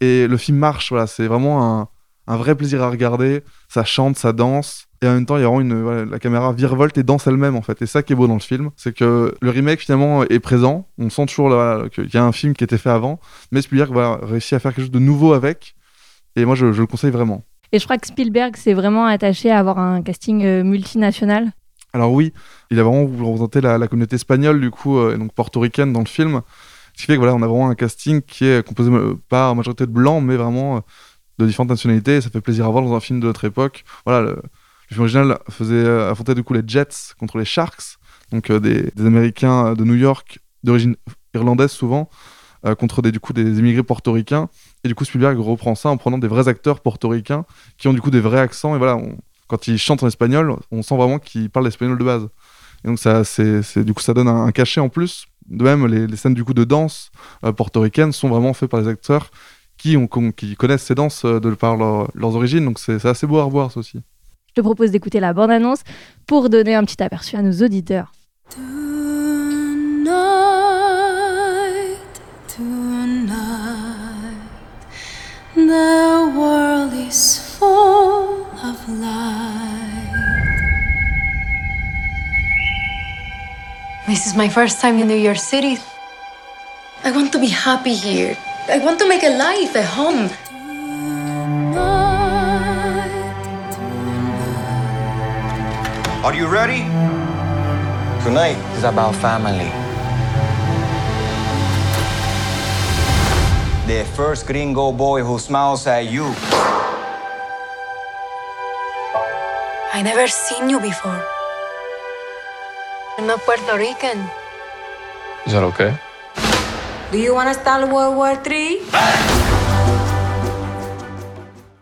[SPEAKER 7] et le film marche. Voilà, c'est vraiment un vrai plaisir à regarder. Ça chante, ça danse. Et en même temps, il y a vraiment une, voilà, la caméra virevolte et danse elle-même, en fait. Et ça qui est beau dans le film, c'est que le remake, finalement, est présent. On sent toujours là, qu'il y a un film qui était fait avant. Mais Spielberg voilà, réussit à faire quelque chose de nouveau avec. Et moi, je, je le conseille vraiment.
[SPEAKER 1] Et je crois que Spielberg s'est vraiment attaché à avoir un casting euh, multinational.
[SPEAKER 7] Alors oui, il a vraiment voulu représenter la, la communauté espagnole, du coup, euh, et donc portoricaine dans le film. Ce qui fait que voilà, on a vraiment un casting qui est composé euh, pas en majorité de blancs, mais vraiment euh, de différentes nationalités. Et ça fait plaisir à voir dans un film de notre époque. Voilà, le, le film original faisait euh, affronter du coup les Jets contre les Sharks, donc euh, des, Américains de New York d'origine irlandaise souvent, euh, contre des, du coup des immigrés portoricains. Et du coup Spielberg reprend ça en prenant des vrais acteurs portoricains qui ont du coup des vrais accents. Et voilà, quand ils chantent en espagnol, on sent vraiment qu'ils parlent espagnol de base. Et donc ça, c'est, du coup ça donne un, cachet en plus. De même, les, scènes du coup de danse portoricaines sont vraiment faites par des acteurs qui, ont, qui connaissent ces danses de par leur- leurs origines. Donc c'est assez beau à revoir ça aussi.
[SPEAKER 1] Je te propose d'écouter la bande-annonce pour donner un petit aperçu à nos auditeurs.
[SPEAKER 10] Tonight, tonight, the world is full of light. This is my first time in New York City. I want to be happy here. I want to make a life, a home.
[SPEAKER 11] Are you ready? Tonight is about family. The first gringo boy who smiles at you.
[SPEAKER 10] I never seen you before. I'm not Puerto Rican.
[SPEAKER 12] Is that okay?
[SPEAKER 10] Do you want to start World War III?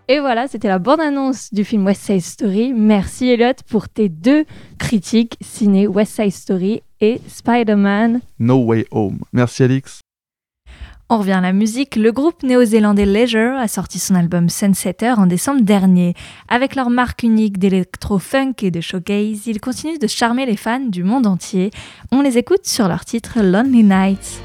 [SPEAKER 1] Et voilà, c'était la bande-annonce du film West Side Story. Merci Elliot pour tes deux critiques ciné West Side Story et Spider-Man.
[SPEAKER 7] No Way Home. Merci Alix.
[SPEAKER 1] On revient à la musique. Le groupe néo-zélandais Leisure a sorti son album Sunsetter en décembre dernier. Avec leur marque unique d'électro-funk et de showgaze, ils continuent de charmer les fans du monde entier. On les écoute sur leur titre Lonely Nights.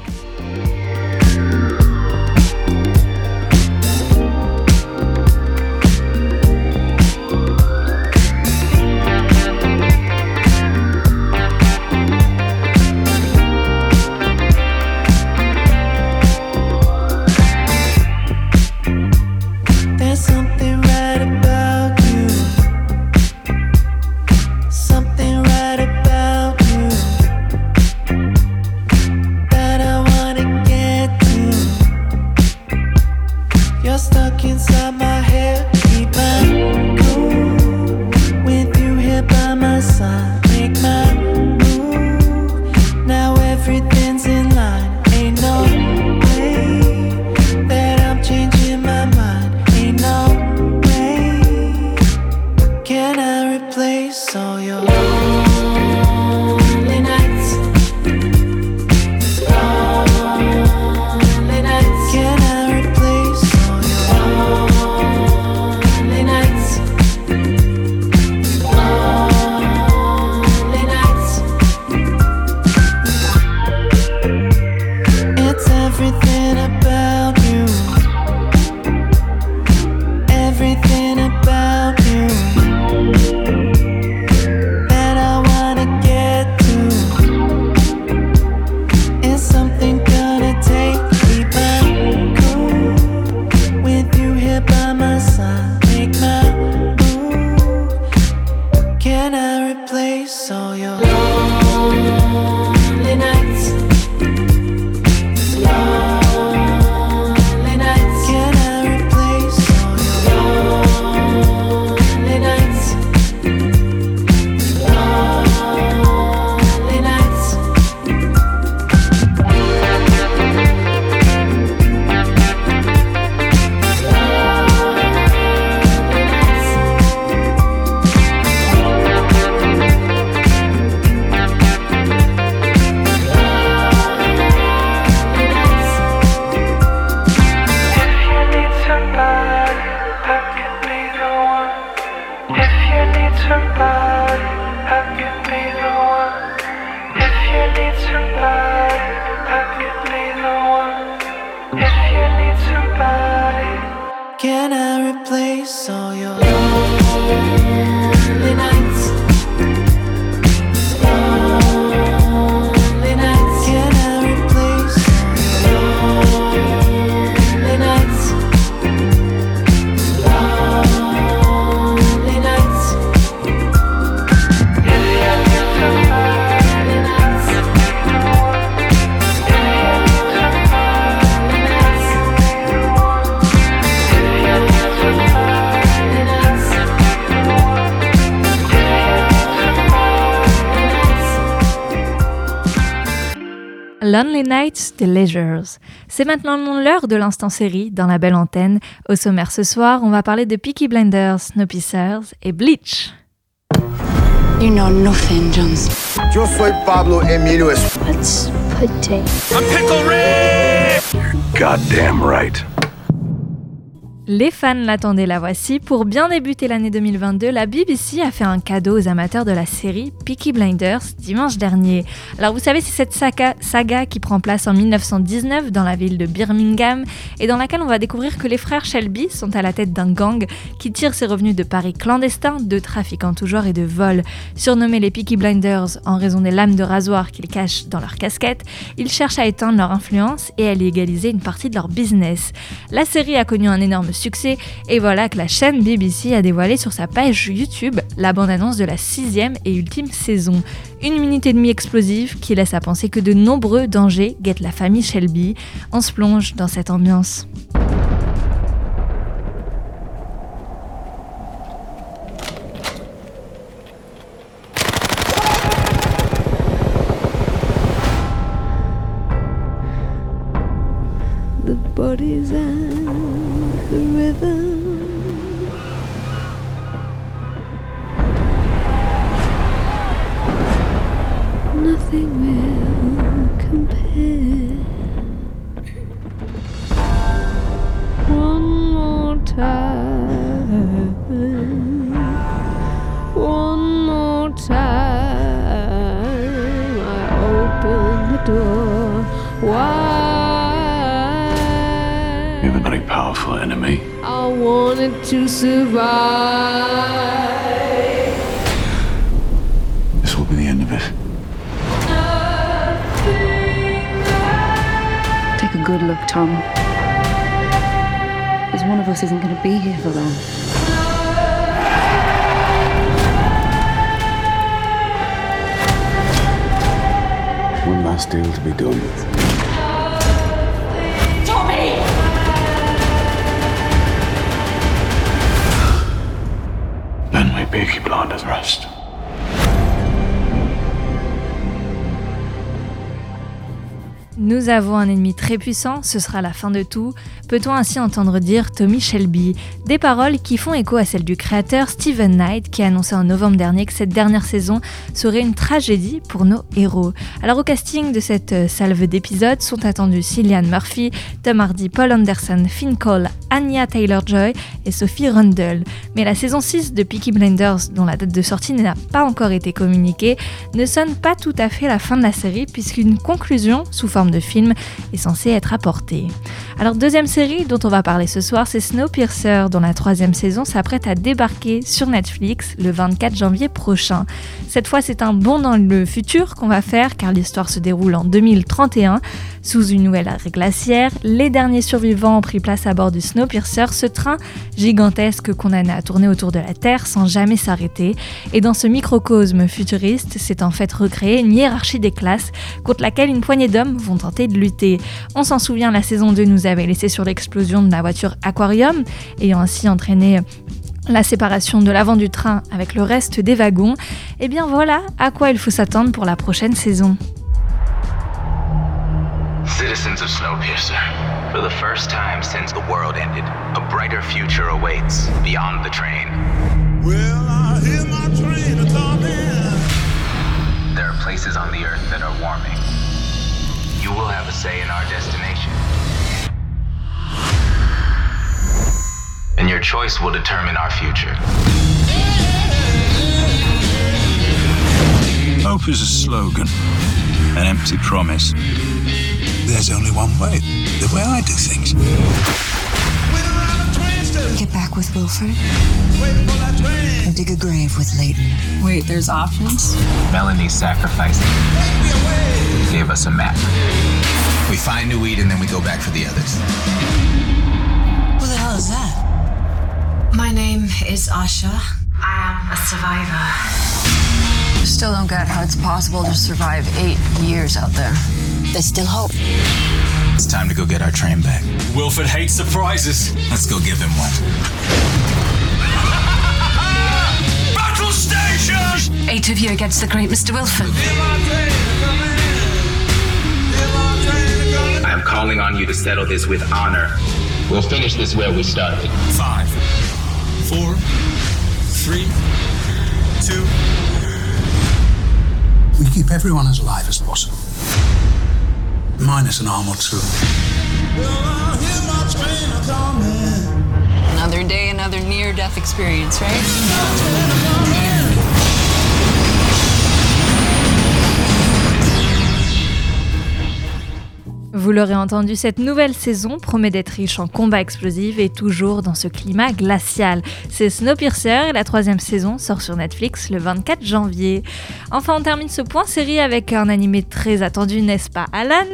[SPEAKER 13] Can I replace all your love? Lonely Nights
[SPEAKER 1] The Leisures. C'est maintenant l'heure de l'instant série dans la belle antenne. Au sommaire ce soir, on va parler de Peaky Blinders, Snowpiercer et Bleach.
[SPEAKER 10] You know nothing, Jones.
[SPEAKER 14] Yo soy Pablo Emilio Es.
[SPEAKER 10] Let's potato.
[SPEAKER 14] I'm Pickle Rick! You're goddamn right.
[SPEAKER 1] Les fans l'attendaient, la voici. Pour bien débuter l'année 2022, la BBC a fait un cadeau aux amateurs de la série Peaky Blinders dimanche dernier. Alors vous savez, c'est cette saga, qui prend place en 1919 dans la ville de Birmingham et dans laquelle on va découvrir que les frères Shelby sont à la tête d'un gang qui tire ses revenus de paris clandestins, de trafic en tout genre et de vol. Surnommés les Peaky Blinders en raison des lames de rasoir qu'ils cachent dans leur casquette, ils cherchent à éteindre leur influence et à légaliser une partie de leur business. La série a connu un énorme succès et voilà que la chaîne BBC a dévoilé sur sa page YouTube la bande-annonce de la sixième et ultime saison. Une minute et demie explosive qui laisse à penser que de nombreux dangers guettent la famille Shelby. On se plonge dans cette ambiance.
[SPEAKER 13] Bodies and
[SPEAKER 1] avons un ennemi très puissant, ce sera la fin de tout. Peut-on ainsi entendre dire Tommy Shelby? Des paroles qui font écho à celles du créateur Steven Knight qui a annoncé en novembre dernier que cette dernière saison serait une tragédie pour nos héros. Alors au casting de cette euh, salve d'épisodes sont attendus Cillian Murphy, Tom Hardy, Paul Anderson, Finn Cole, Anya Taylor-Joy et Sophie Rundle. Mais la saison 6 de Peaky Blinders, dont la date de sortie n'a pas encore été communiquée, ne sonne pas tout à fait la fin de la série puisqu'une conclusion sous forme de film est censée être apportée. Alors deuxième série dont on va parler ce soir, c'est Snowpiercer, dont la troisième saison s'apprête à débarquer sur Netflix le 24 janvier prochain. Cette fois, c'est un bond dans le futur qu'on va faire car l'histoire se déroule en 2031. Sous une nouvelle ère glaciaire, les derniers survivants ont pris place à bord du Snowpiercer, ce train gigantesque condamné à tourner autour de la Terre sans jamais s'arrêter. Et dans ce microcosme futuriste, c'est en fait recréé une hiérarchie des classes contre laquelle une poignée d'hommes vont tenter de lutter. On s'en souvient, la saison 2 nous avait laissé sur l'explosion de la voiture Aquarium, ayant ainsi entraîné la séparation de l'avant du train avec le reste des wagons, et bien voilà à quoi il faut s'attendre pour la prochaine saison.
[SPEAKER 15] Citizens of Snowpiercer, for the first time since the world ended, a brighter future awaits beyond the train.
[SPEAKER 5] Well, I hear my train a coming.
[SPEAKER 15] There are places on the Earth that are warming. You will have a say in our destination. And your choice will determine our future.
[SPEAKER 16] Hope is a slogan, an empty promise. There's only one way, the way I do things.
[SPEAKER 17] Get back with Wilfred. Or dig a grave with Leighton.
[SPEAKER 18] Wait, there's options?
[SPEAKER 15] Melanie sacrificed gave us a map. We find New Eden, and then we go back for the others.
[SPEAKER 17] Who the hell is that?
[SPEAKER 18] My name is Asha. I am a survivor.
[SPEAKER 17] Still don't get how it's possible to survive eight years out there. There's still hope.
[SPEAKER 15] It's time to go get our train back.
[SPEAKER 19] Wilfred hates surprises.
[SPEAKER 15] Let's go give him one.
[SPEAKER 19] Battle station!
[SPEAKER 17] Eight of you against the great Mr. Wilfred.
[SPEAKER 15] I'm calling on you to settle this with honor. We'll finish this where we started.
[SPEAKER 19] Five, four, three, two.
[SPEAKER 20] We keep everyone as alive as possible. Minus an arm or two.
[SPEAKER 17] Another day, another near death experience, right?
[SPEAKER 1] Vous l'aurez entendu, cette nouvelle saison promet d'être riche en combats explosifs et toujours dans ce climat glacial. C'est Snowpiercer et la troisième saison sort sur Netflix le 24 janvier. Enfin, on termine ce point série avec un animé très attendu, n'est-ce pas Alan?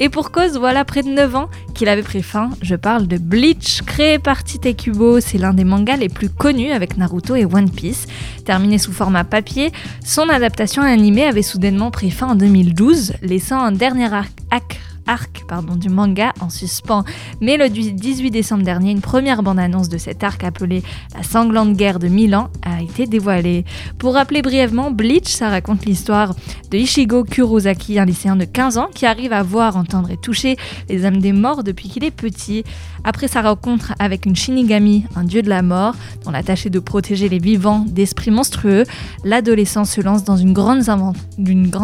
[SPEAKER 1] Et pour cause, voilà près de 9 ans qu'il avait pris fin. Je parle de Bleach, créé par Tite Kubo. C'est l'un des mangas les plus connus avec Naruto et One Piece. Terminé sous format papier, son adaptation animée avait soudainement pris fin en 2012, laissant un dernier arc, arc du manga en suspens. Mais le 18 décembre dernier, une première bande-annonce de cet arc appelé La sanglante guerre de Milan a été dévoilée. Pour rappeler brièvement, Bleach, ça raconte l'histoire de Ishigo Kurosaki, un lycéen de 15 ans qui arrive à voir, entendre et toucher les âmes des morts depuis qu'il est petit. Après sa rencontre avec une Shinigami, un dieu de la mort, dont la tâche est de protéger les vivants d'esprits monstrueux, l'adolescent se lance dans une grande,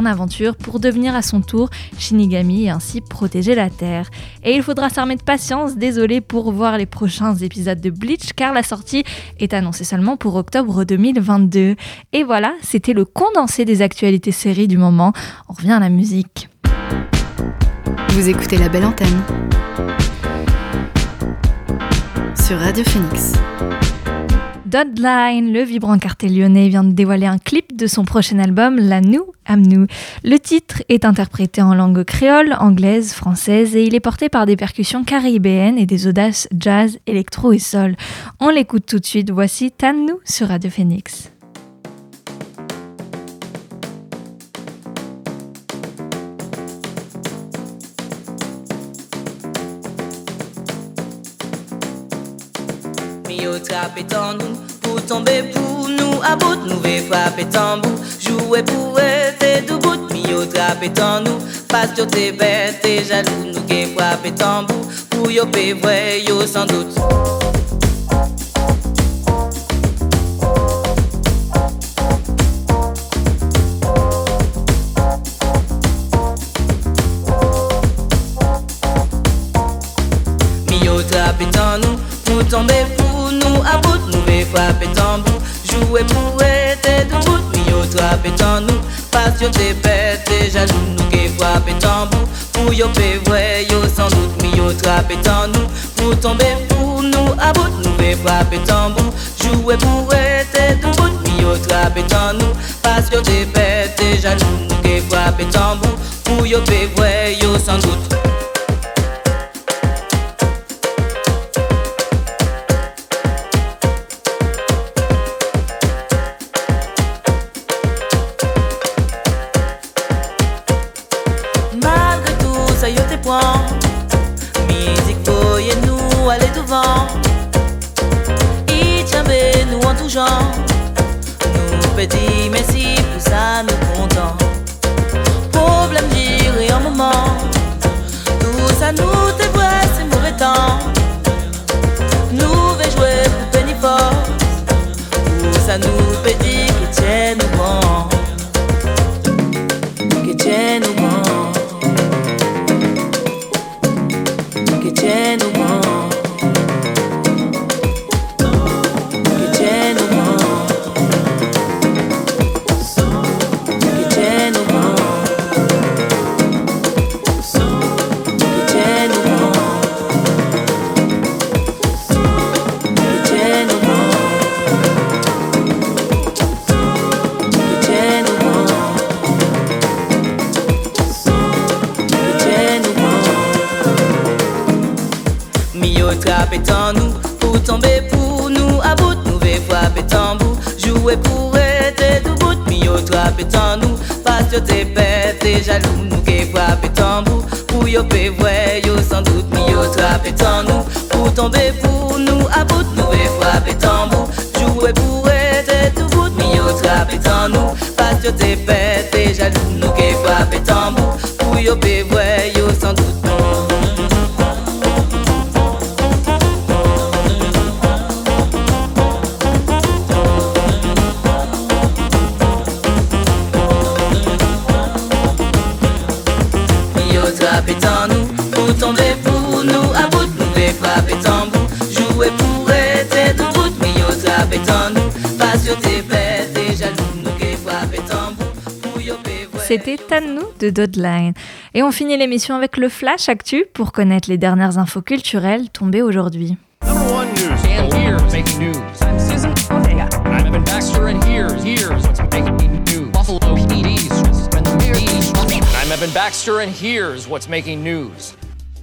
[SPEAKER 1] aventure pour devenir à son tour Shinigami et ainsi protéger la Terre. Et il faudra s'armer de patience, désolé pour voir les prochains épisodes de Bleach, car la sortie est annoncée seulement pour octobre 2022. Et voilà, c'était le condensé des actualités séries du moment. On revient à la musique.
[SPEAKER 2] Vous écoutez la belle antenne Radio Phoenix.
[SPEAKER 1] Dotline, le vibrant cartel lyonnais, vient de dévoiler un clip de son prochain album, La Nou Amnou. Le titre est interprété en langue créole, anglaise, française et il est porté par des percussions caribéennes et des audaces jazz, électro et sol. On l'écoute tout de suite, voici Tannou sur Radio Phoenix.
[SPEAKER 21] Trape nous pour tomber pour nous à bout nous ve frapper tambour. Jouer pour être debout Mio trape nous parce que t'es bête et jaloux nous gen frapper tambour. Pour yo pe vrai yo sans doute. Mio trape nous pour tomber pour nous à bout nous ve frapper tambour jouer pour être debout Mio trape nous. Parce que t'es bête et jaloux nous gen frapper tambour pour yo pe vrai yo sans doute Mio trape nous. Pour tomber pour nous à bout nous ve frapper tambour jouer pour être debout Mio trape nous. Parce que t'es bête et jaloux nous gen frapper tambour pour yo pe vrai yo sans doute
[SPEAKER 1] de Dodline. Et on finit l'émission avec le Flash Actu pour connaître les dernières infos culturelles tombées aujourd'hui.
[SPEAKER 22] One news. And here's making news. I'm Susan Ortega. I'm Evan Baxter, and here's here's what's making news. Buffalo PD's I'm Evan Baxter, and here's what's making news.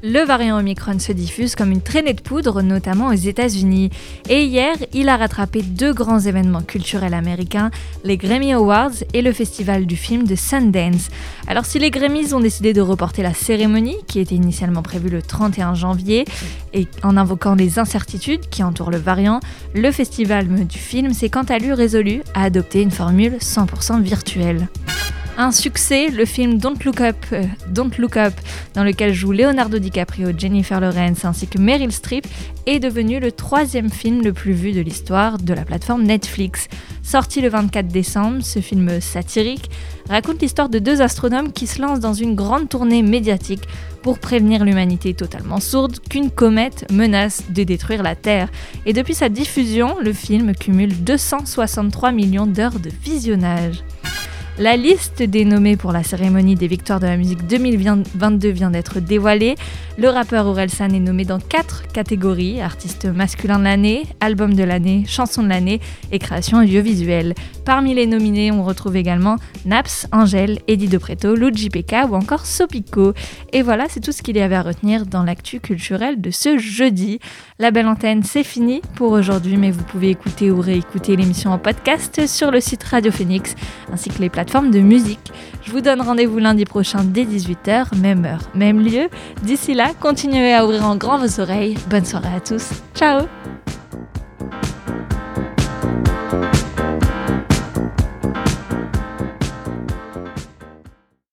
[SPEAKER 1] Le variant Omicron se diffuse comme une traînée de poudre, notamment aux États-Unis. Et hier, il a rattrapé deux grands événements culturels américains, les Grammy Awards et le festival du film de Sundance. Alors si les Grammys ont décidé de reporter la cérémonie, qui était initialement prévue le 31 janvier, et en invoquant les incertitudes qui entourent le variant, le festival du film s'est quant à lui résolu à adopter une formule 100% virtuelle. Un succès, le film Don't Look Up, euh, Don't Look Up, dans lequel jouent Leonardo DiCaprio, Jennifer Lawrence ainsi que Meryl Streep, est devenu le troisième film le plus vu de l'histoire de la plateforme Netflix. Sorti le 24 décembre, ce film satirique raconte l'histoire de deux astronomes qui se lancent dans une grande tournée médiatique pour prévenir l'humanité totalement sourde qu'une comète menace de détruire la Terre. Et depuis sa diffusion, le film cumule 263 millions d'heures de visionnage. La liste des nommés pour la cérémonie des victoires de la musique 2022 vient d'être dévoilée. Le rappeur Orelsan est nommé dans quatre catégories artiste masculin de l'année, album de l'année, chanson de l'année et création audiovisuelle. Parmi les nominés, on retrouve également Naps, Angèle, Eddie De Preto, Luigi Pekka ou encore Sopico. Et voilà, c'est tout ce qu'il y avait à retenir dans l'actu culturelle de ce jeudi. La belle antenne, c'est fini pour aujourd'hui, mais vous pouvez écouter ou réécouter l'émission en podcast sur le site Radio Phoenix ainsi que les plateformes de musique. Je vous donne rendez-vous lundi prochain dès 18h, même heure, même lieu. D'ici là, continuez à ouvrir en grand vos oreilles. Bonne soirée à tous. Ciao